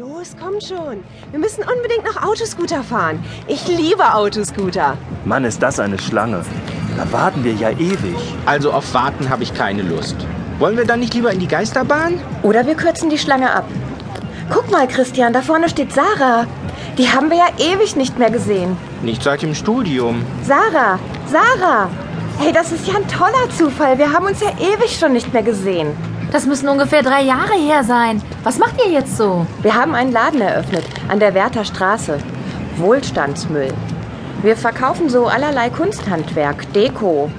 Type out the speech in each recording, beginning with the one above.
Los, kommt schon. Wir müssen unbedingt noch Autoscooter fahren. Ich liebe Autoscooter. Mann, ist das eine Schlange. Da warten wir ja ewig. Also auf Warten habe ich keine Lust. Wollen wir dann nicht lieber in die Geisterbahn? Oder wir kürzen die Schlange ab. Guck mal, Christian, da vorne steht Sarah. Die haben wir ja ewig nicht mehr gesehen. Nicht seit dem Studium. Sarah, Sarah. Hey, das ist ja ein toller Zufall. Wir haben uns ja ewig schon nicht mehr gesehen. Das müssen ungefähr drei Jahre her sein. Was macht ihr jetzt so? Wir haben einen Laden eröffnet an der Werther Straße. Wohlstandsmüll. Wir verkaufen so allerlei Kunsthandwerk, Deko.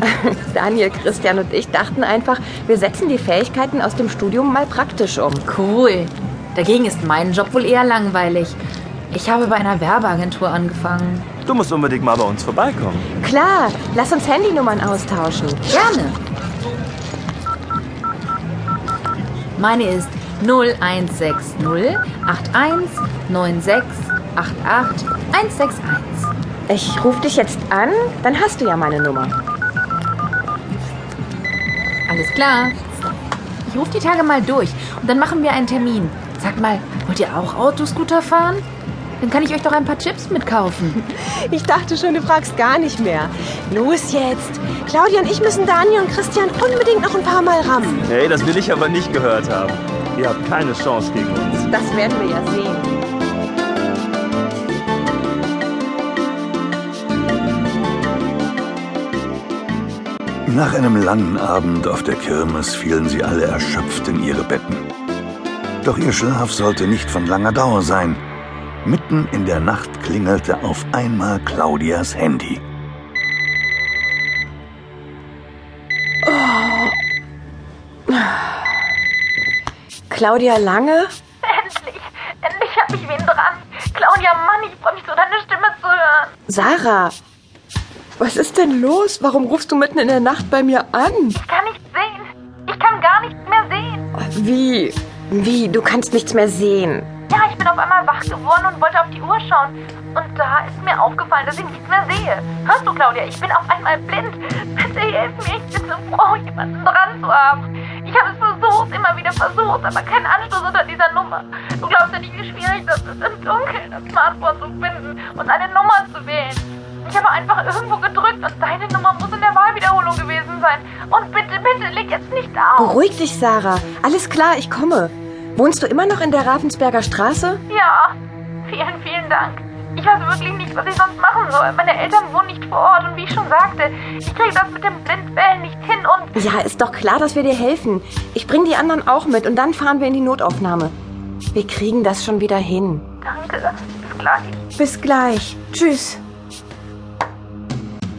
Daniel, Christian und ich dachten einfach, wir setzen die Fähigkeiten aus dem Studium mal praktisch um. Cool. Dagegen ist mein Job wohl eher langweilig. Ich habe bei einer Werbeagentur angefangen. Du musst unbedingt mal bei uns vorbeikommen. Klar, lass uns Handynummern austauschen. Gerne. Meine ist 0160 81 96 88 161. Ich rufe dich jetzt an, dann hast du ja meine Nummer. Alles klar. Ich rufe die Tage mal durch und dann machen wir einen Termin. Sag mal, wollt ihr auch Autoscooter fahren? Dann kann ich euch doch ein paar Chips mitkaufen. Ich dachte schon, du fragst gar nicht mehr. Los jetzt. Claudia und ich müssen Daniel und Christian unbedingt noch ein paar Mal rammen. Hey, das will ich aber nicht gehört haben. Ihr habt keine Chance gegen uns. Das werden wir ja sehen. Nach einem langen Abend auf der Kirmes fielen sie alle erschöpft in ihre Betten. Doch ihr Schlaf sollte nicht von langer Dauer sein. Mitten in der Nacht klingelte auf einmal Claudias Handy. Claudia Lange? Endlich, endlich habe ich wen dran. Claudia, Mann, ich freue mich so, deine Stimme zu hören. Sarah, was ist denn los? Warum rufst du mitten in der Nacht bei mir an? Ich kann nichts sehen. Ich kann gar nichts mehr sehen. Wie? Wie? Du kannst nichts mehr sehen. Ja, ich bin auf einmal wach geworden und wollte auf die Uhr schauen. Und da ist mir aufgefallen, dass ich nichts mehr sehe. Hörst du, Claudia? Ich bin auf einmal blind. Bitte hilf mir. Ich bin so froh, jemanden dran zu haben. Ich habe es versucht, immer wieder versucht, aber kein Anschluss unter dieser Nummer. Du glaubst ja nicht, wie schwierig das ist, im Dunkeln das Smartphone zu finden und eine Nummer zu wählen. Ich habe einfach irgendwo gedrückt und deine Nummer muss in der Wahlwiederholung gewesen sein. Und bitte, bitte, leg jetzt nicht auf. Beruhig dich, Sarah. Alles klar, ich komme. Wohnst du immer noch in der Ravensberger Straße? Ja, vielen, vielen Dank. Ich weiß wirklich nicht, was ich sonst machen soll. Meine Eltern wohnen nicht vor Ort und wie ich schon sagte, ich kriege das mit dem Blindwellen nicht hin und... Ja, ist doch klar, dass wir dir helfen. Ich bring die anderen auch mit und dann fahren wir in die Notaufnahme. Wir kriegen das schon wieder hin. Danke, bis gleich. Bis gleich. Tschüss.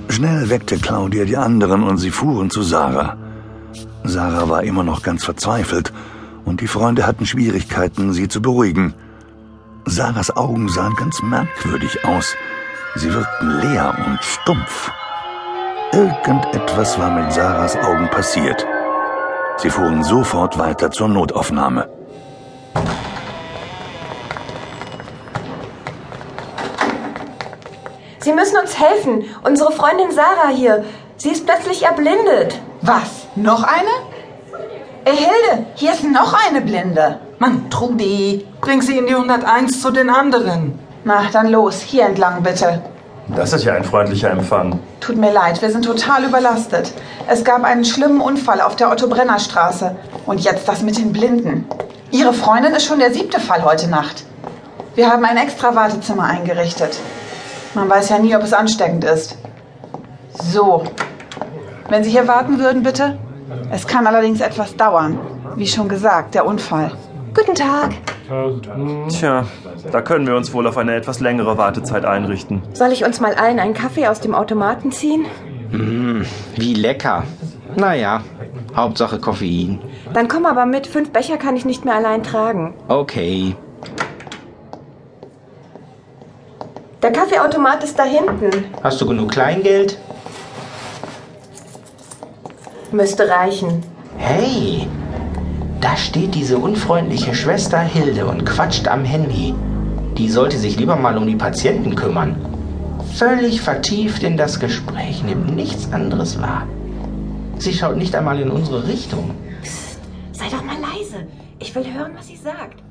Schnell weckte Claudia die anderen und sie fuhren zu Sarah. Sarah war immer noch ganz verzweifelt und die Freunde hatten Schwierigkeiten, sie zu beruhigen. Sarahs Augen sahen ganz merkwürdig aus. Sie wirkten leer und stumpf. Irgendetwas war mit Sarahs Augen passiert. Sie fuhren sofort weiter zur Notaufnahme. Sie müssen uns helfen. Unsere Freundin Sarah hier. Sie ist plötzlich erblindet. Was? Noch eine? Ey, Hilde, hier ist noch eine Blinde. Mann, Trudi, bring sie in die 101 zu den anderen. Na, dann los, hier entlang bitte. Das ist ja ein freundlicher Empfang. Tut mir leid, wir sind total überlastet. Es gab einen schlimmen Unfall auf der Otto-Brenner-Straße. Und jetzt das mit den Blinden. Ihre Freundin ist schon der siebte Fall heute Nacht. Wir haben ein extra Wartezimmer eingerichtet. Man weiß ja nie, ob es ansteckend ist. So. Wenn Sie hier warten würden, bitte. Es kann allerdings etwas dauern. Wie schon gesagt, der Unfall. Guten Tag. Tja, da können wir uns wohl auf eine etwas längere Wartezeit einrichten. Soll ich uns mal allen einen Kaffee aus dem Automaten ziehen? Mmh, wie lecker. Naja, Hauptsache Koffein. Dann komm aber mit. Fünf Becher kann ich nicht mehr allein tragen. Okay. Der Kaffeeautomat ist da hinten. Hast du genug Kleingeld? Müsste reichen. Hey, da steht diese unfreundliche Schwester Hilde und quatscht am Handy. Die sollte sich lieber mal um die Patienten kümmern. Völlig vertieft in das Gespräch, nimmt nichts anderes wahr. Sie schaut nicht einmal in unsere Richtung. Sei doch mal leise. Ich will hören, was sie sagt.